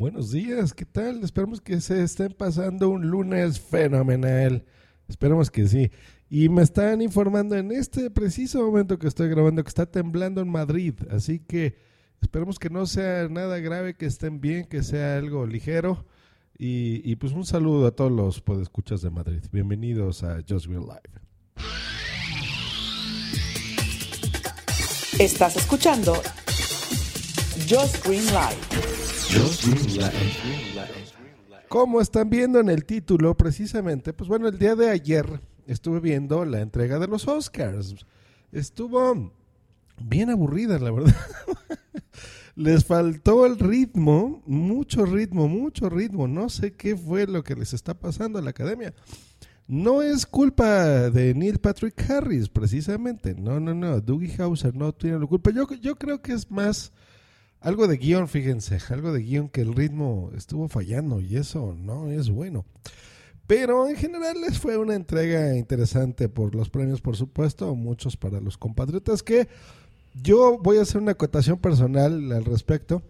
Buenos días, ¿qué tal? Esperamos que se estén pasando un lunes fenomenal. Esperamos que sí. Y me están informando en este preciso momento que estoy grabando que está temblando en Madrid. Así que esperemos que no sea nada grave, que estén bien, que sea algo ligero. Y, pues un saludo a todos los podescuchas de Madrid. Bienvenidos a Just Real Live. Estás escuchando Just Green Live. Como están viendo en el título, precisamente, pues bueno, el día de ayer estuve viendo la entrega de los Oscars. Estuvo bien aburrida, la verdad. les faltó el ritmo, mucho ritmo, mucho ritmo. No sé qué fue lo que les está pasando a la academia. No es culpa de Neil Patrick Harris, precisamente. No, no, no. Dougie Hauser no tiene la culpa. Yo, yo creo que es más algo de guion, fíjense. Algo de guion que el ritmo estuvo fallando y eso no es bueno. Pero en general les fue una entrega interesante por los premios, por supuesto. Muchos para los compatriotas que yo voy a hacer una acotación personal al respecto.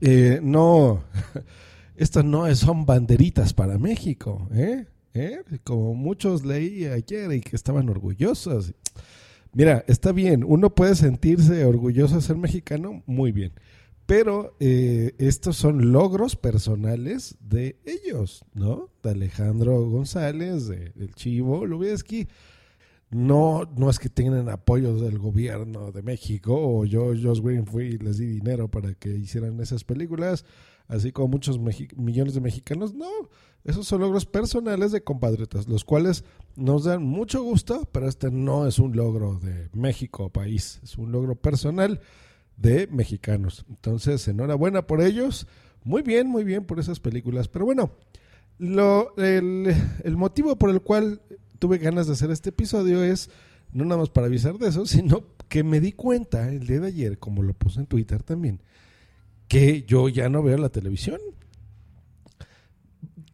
Eh, no, estas no son banderitas para México, ¿eh? ¿Eh? Como muchos leí ayer y que estaban orgullosos. Mira, está bien, uno puede sentirse orgulloso de ser mexicano, muy bien. Pero eh, estos son logros personales de ellos, ¿no? De Alejandro González, de, del Chivo Lubieski. No, no es que tengan apoyo del gobierno de México o yo, Josh Green, fui y les di dinero para que hicieran esas películas, así como muchos millones de mexicanos. No, esos son logros personales de compatriotas, los cuales nos dan mucho gusto, pero este no es un logro de México país, es un logro personal de mexicanos. Entonces, enhorabuena por ellos. Muy bien, muy bien por esas películas. Pero bueno, el, el motivo por el cual tuve ganas de hacer este episodio es no nada más para avisar de eso, sino que me di cuenta el día de ayer, como lo puse en Twitter también, que yo ya no veo la televisión.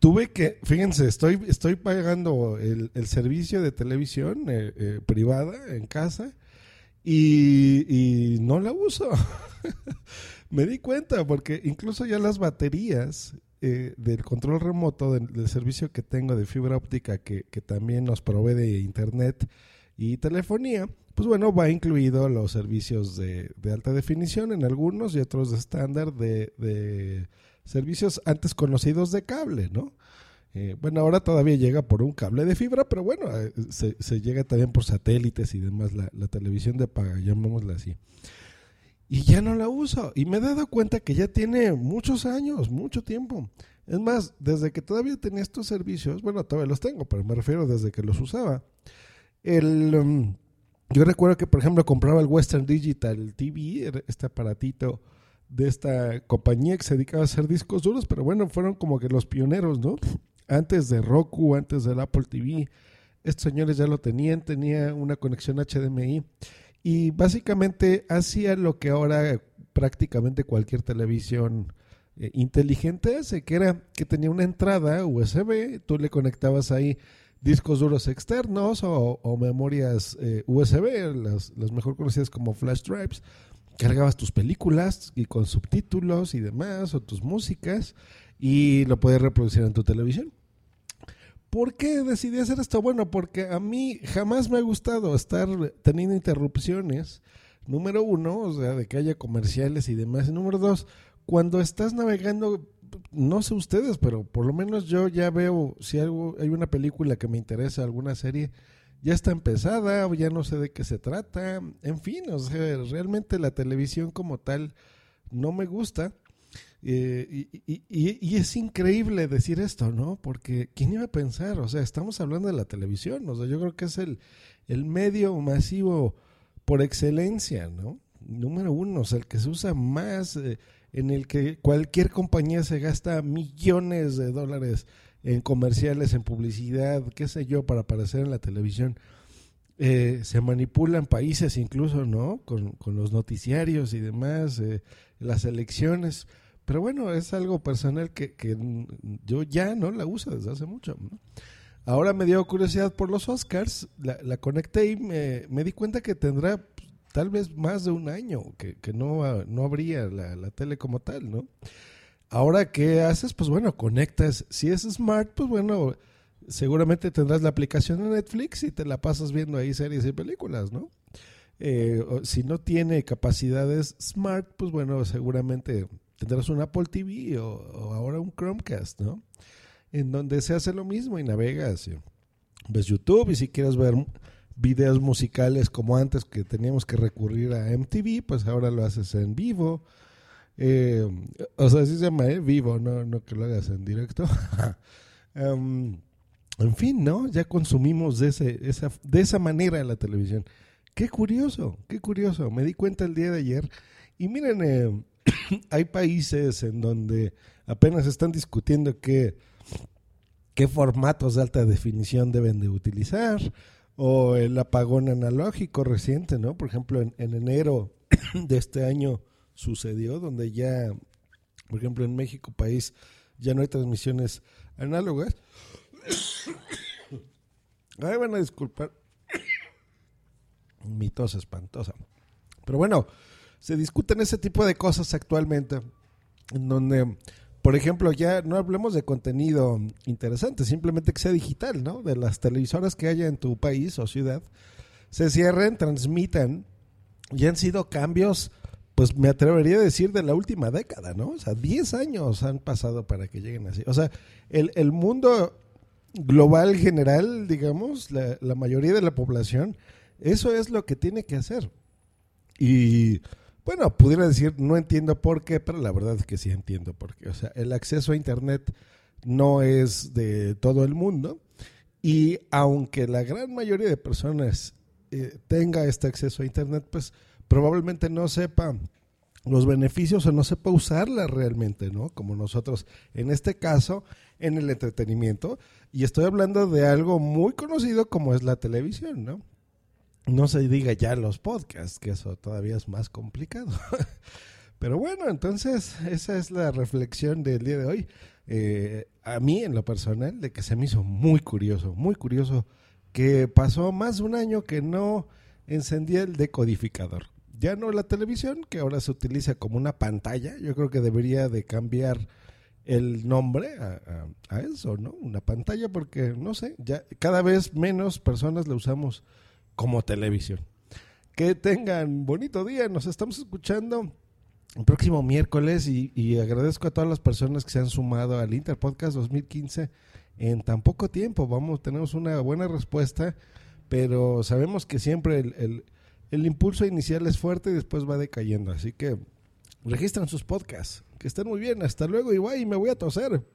Tuve que, fíjense, estoy, estoy pagando el, servicio de televisión eh, eh, privada en casa y, no la uso. me di cuenta porque incluso ya las baterías eh, del control remoto del, del, servicio que tengo de fibra óptica que, que, también nos provee de internet y telefonía, pues bueno, va incluido los servicios de, alta definición en algunos y otros de estándar de, servicios antes conocidos de cable, ¿no? Eh, bueno, ahora todavía llega por un cable de fibra, pero bueno, eh, se, se, llega también por satélites y demás, la, la televisión de paga, llamémosla así y ya no la uso. Y me he dado cuenta que ya tiene muchos años, mucho tiempo. Es más, desde que todavía tenía estos servicios, bueno, todavía los tengo, pero me refiero desde que los usaba. El, um, yo recuerdo que, por ejemplo, compraba el Western Digital TV, este aparatito de esta compañía que se dedicaba a hacer discos duros, pero bueno, fueron como que los pioneros, ¿no? Antes de Roku, antes del Apple TV, estos señores ya lo tenían, tenía una conexión HDMI y básicamente hacía lo que ahora prácticamente cualquier televisión eh, inteligente hace, que era que tenía una entrada USB, tú le conectabas ahí discos duros externos o, memorias eh, USB, las, las, mejor conocidas como flash drives, cargabas tus películas y con subtítulos y demás, o tus músicas, y lo podías reproducir en tu televisión. ¿Por qué decidí hacer esto? Bueno, porque a mí jamás me ha gustado estar teniendo interrupciones. Número uno, o sea, de que haya comerciales y demás. Y número dos, cuando estás navegando, no sé ustedes, pero por lo menos yo ya veo si algo, hay una película que me interesa, alguna serie, ya está empezada, o ya no sé de qué se trata. En fin, o sea, realmente la televisión como tal no me gusta. Eh, y, es increíble decir esto, ¿no? Porque ¿quién iba a pensar? O sea, estamos hablando de la televisión, o sea, yo creo que es el, el medio masivo por excelencia, ¿no? Número uno, o sea, el que se usa más, eh, en el que cualquier compañía se gasta millones de dólares en comerciales, en publicidad, qué sé yo, para aparecer en la televisión. Eh, se manipulan países incluso, ¿no? Con, con los noticiarios y demás, eh, las elecciones. Pero bueno, es algo personal que, que yo ya no la uso desde hace mucho. Ahora me dio curiosidad por los Oscars, la, la conecté y me, me, di cuenta que tendrá pues, tal vez más de un año que, que no, no habría la, la, tele como tal, ¿no? Ahora, ¿qué haces? Pues bueno, conectas. Si es smart, pues bueno, seguramente tendrás la aplicación de Netflix y te la pasas viendo ahí series y películas, ¿no? Eh, si no tiene capacidades smart, pues bueno, seguramente tendrás un Apple TV o, ahora un Chromecast, ¿no? En donde se hace lo mismo y navegas. ves YouTube y si quieres ver videos musicales como antes que teníamos que recurrir a MTV, pues ahora lo haces en vivo. Eh, o sea, así se llama, ¿eh? Vivo, no, no que lo hagas en directo. Em, en fin, ¿no? Ya consumimos de, ese, esa, de esa manera la televisión. Qué curioso, qué curioso. Me di cuenta el día de ayer. Y miren, eh, hay países en donde apenas están discutiendo qué, qué formatos de alta definición deben de utilizar o el apagón analógico reciente, ¿no? Por ejemplo, en, en enero de este año sucedió, donde ya, por ejemplo, en México, país, ya no hay transmisiones análogas. Ay, van a disculpar. Mi tos espantosa. Pero bueno, se discuten ese tipo de cosas actualmente, en donde, por ejemplo, ya no hablemos de contenido interesante, simplemente que sea digital, ¿no? De las televisoras que haya en tu país o ciudad, se cierren, transmitan, y han sido cambios, pues me atrevería a decir de la última década, ¿no? O sea, 10 años han pasado para que lleguen así. O sea, el, mundo global general, digamos, la, la mayoría de la población, eso es lo que tiene que hacer. Y bueno, pudiera decir, no entiendo por qué, pero la verdad es que sí entiendo por qué. O sea, el acceso a Internet no es de todo el mundo. Y aunque la gran mayoría de personas eh, tenga este acceso a Internet, pues probablemente no sepa los beneficios o no sepa usarla realmente, ¿no? Como nosotros, en este caso, en el entretenimiento. Y estoy hablando de algo muy conocido como es la televisión, ¿no? No se diga ya los podcasts, que eso todavía es más complicado. Pero bueno, entonces esa es la reflexión del día de hoy. Eh, a mí, en lo personal, de que se me hizo muy curioso, muy curioso, que pasó más de un año que no encendía el decodificador. Ya no la televisión, que ahora se utiliza como una pantalla. Yo creo que debería de cambiar el nombre a, a eso, ¿no? Una pantalla, porque no sé, ya cada vez menos personas la usamos como televisión. Que tengan bonito día, nos estamos escuchando el próximo miércoles y, agradezco a todas las personas que se han sumado al Interpodcast 2015 en tan poco tiempo. Vamos, tenemos una buena respuesta, pero sabemos que siempre el, el impulso inicial es fuerte y después va decayendo. Así que registran sus podcasts. Que estén muy bien. Hasta luego y bye. Me voy a toser.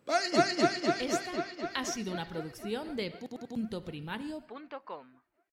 Esta ha sido una producción de puntoprimario.com.